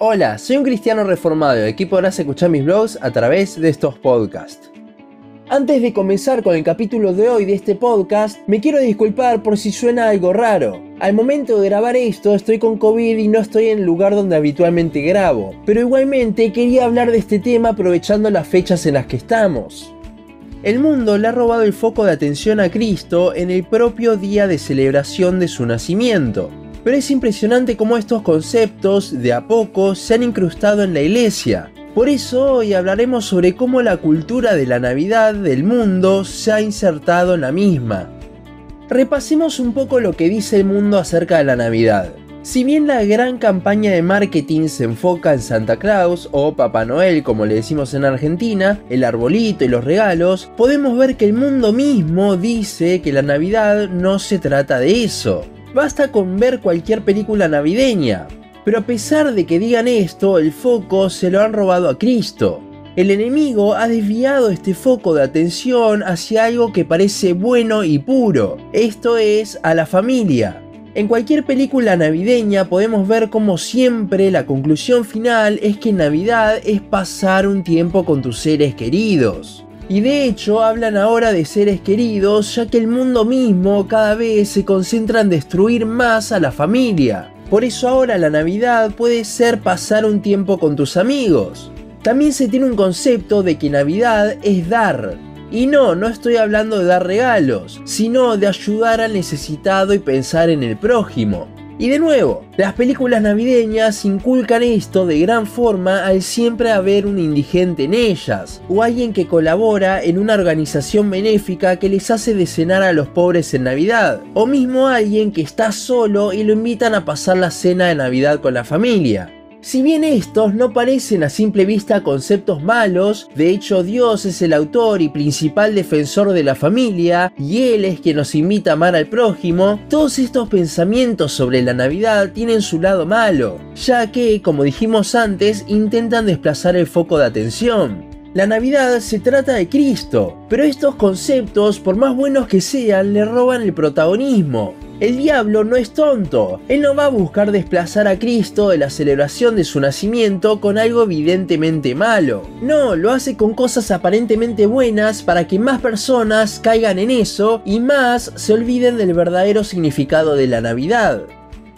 Hola, soy un cristiano reformado y aquí podrás escuchar mis blogs a través de estos podcasts. Antes de comenzar con el capítulo de hoy de este podcast, me quiero disculpar por si suena algo raro. Al momento de grabar esto estoy con COVID y no estoy en el lugar donde habitualmente grabo, pero igualmente quería hablar de este tema aprovechando las fechas en las que estamos. El mundo le ha robado el foco de atención a Cristo en el propio día de celebración de su nacimiento pero es impresionante cómo estos conceptos de a poco se han incrustado en la iglesia. Por eso hoy hablaremos sobre cómo la cultura de la Navidad del mundo se ha insertado en la misma. Repasemos un poco lo que dice el mundo acerca de la Navidad. Si bien la gran campaña de marketing se enfoca en Santa Claus o Papá Noel como le decimos en Argentina, el arbolito y los regalos, podemos ver que el mundo mismo dice que la Navidad no se trata de eso. Basta con ver cualquier película navideña. Pero a pesar de que digan esto, el foco se lo han robado a Cristo. El enemigo ha desviado este foco de atención hacia algo que parece bueno y puro, esto es, a la familia. En cualquier película navideña podemos ver como siempre la conclusión final es que Navidad es pasar un tiempo con tus seres queridos. Y de hecho hablan ahora de seres queridos ya que el mundo mismo cada vez se concentra en destruir más a la familia. Por eso ahora la Navidad puede ser pasar un tiempo con tus amigos. También se tiene un concepto de que Navidad es dar. Y no, no estoy hablando de dar regalos, sino de ayudar al necesitado y pensar en el prójimo. Y de nuevo, las películas navideñas inculcan esto de gran forma al siempre haber un indigente en ellas, o alguien que colabora en una organización benéfica que les hace de cenar a los pobres en Navidad, o mismo alguien que está solo y lo invitan a pasar la cena de Navidad con la familia. Si bien estos no parecen a simple vista conceptos malos, de hecho Dios es el autor y principal defensor de la familia y Él es quien nos invita a amar al prójimo, todos estos pensamientos sobre la Navidad tienen su lado malo, ya que, como dijimos antes, intentan desplazar el foco de atención. La Navidad se trata de Cristo, pero estos conceptos, por más buenos que sean, le roban el protagonismo. El diablo no es tonto, él no va a buscar desplazar a Cristo de la celebración de su nacimiento con algo evidentemente malo. No, lo hace con cosas aparentemente buenas para que más personas caigan en eso y más se olviden del verdadero significado de la Navidad.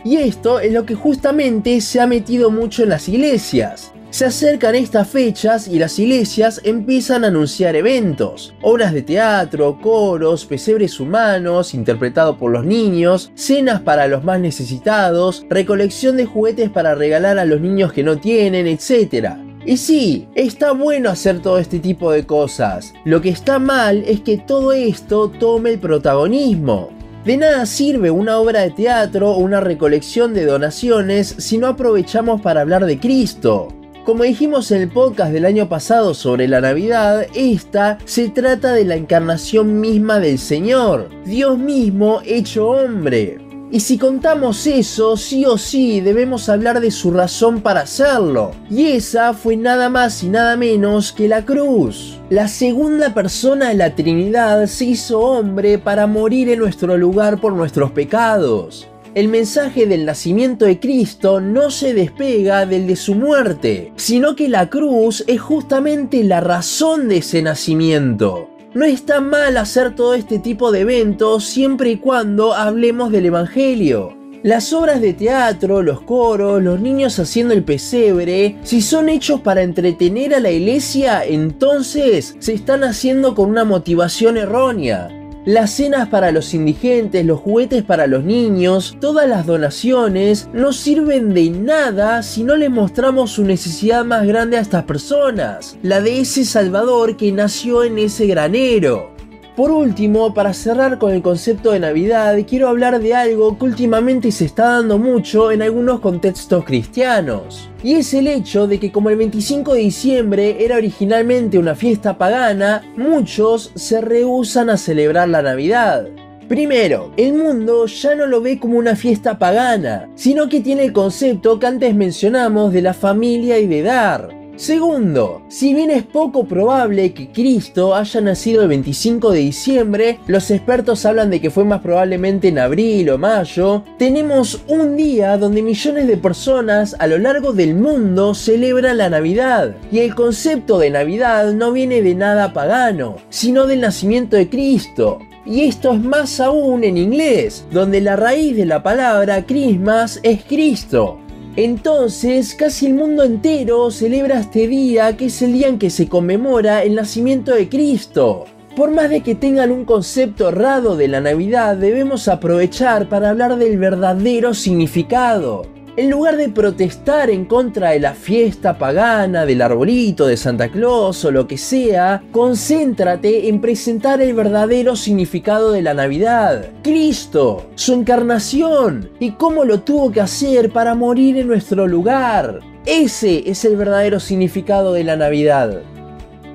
Y esto es lo que justamente se ha metido mucho en las iglesias. Se acercan estas fechas y las iglesias empiezan a anunciar eventos, obras de teatro, coros, pesebres humanos interpretados por los niños, cenas para los más necesitados, recolección de juguetes para regalar a los niños que no tienen, etc. Y sí, está bueno hacer todo este tipo de cosas. Lo que está mal es que todo esto tome el protagonismo. De nada sirve una obra de teatro o una recolección de donaciones si no aprovechamos para hablar de Cristo. Como dijimos en el podcast del año pasado sobre la Navidad, esta se trata de la encarnación misma del Señor, Dios mismo hecho hombre. Y si contamos eso, sí o sí debemos hablar de su razón para hacerlo. Y esa fue nada más y nada menos que la cruz. La segunda persona de la Trinidad se hizo hombre para morir en nuestro lugar por nuestros pecados el mensaje del nacimiento de Cristo no se despega del de su muerte, sino que la cruz es justamente la razón de ese nacimiento. No está mal hacer todo este tipo de eventos siempre y cuando hablemos del Evangelio. Las obras de teatro, los coros, los niños haciendo el pesebre, si son hechos para entretener a la iglesia, entonces se están haciendo con una motivación errónea las cenas para los indigentes, los juguetes para los niños, todas las donaciones no sirven de nada si no les mostramos su necesidad más grande a estas personas, la de ese Salvador que nació en ese granero. Por último, para cerrar con el concepto de Navidad, quiero hablar de algo que últimamente se está dando mucho en algunos contextos cristianos. Y es el hecho de que como el 25 de diciembre era originalmente una fiesta pagana, muchos se rehusan a celebrar la Navidad. Primero, el mundo ya no lo ve como una fiesta pagana, sino que tiene el concepto que antes mencionamos de la familia y de dar. Segundo, si bien es poco probable que Cristo haya nacido el 25 de diciembre, los expertos hablan de que fue más probablemente en abril o mayo, tenemos un día donde millones de personas a lo largo del mundo celebran la Navidad. Y el concepto de Navidad no viene de nada pagano, sino del nacimiento de Cristo. Y esto es más aún en inglés, donde la raíz de la palabra Christmas es Cristo. Entonces, casi el mundo entero celebra este día, que es el día en que se conmemora el nacimiento de Cristo. Por más de que tengan un concepto errado de la Navidad, debemos aprovechar para hablar del verdadero significado. En lugar de protestar en contra de la fiesta pagana, del arbolito, de Santa Claus o lo que sea, concéntrate en presentar el verdadero significado de la Navidad. Cristo, su encarnación y cómo lo tuvo que hacer para morir en nuestro lugar. Ese es el verdadero significado de la Navidad.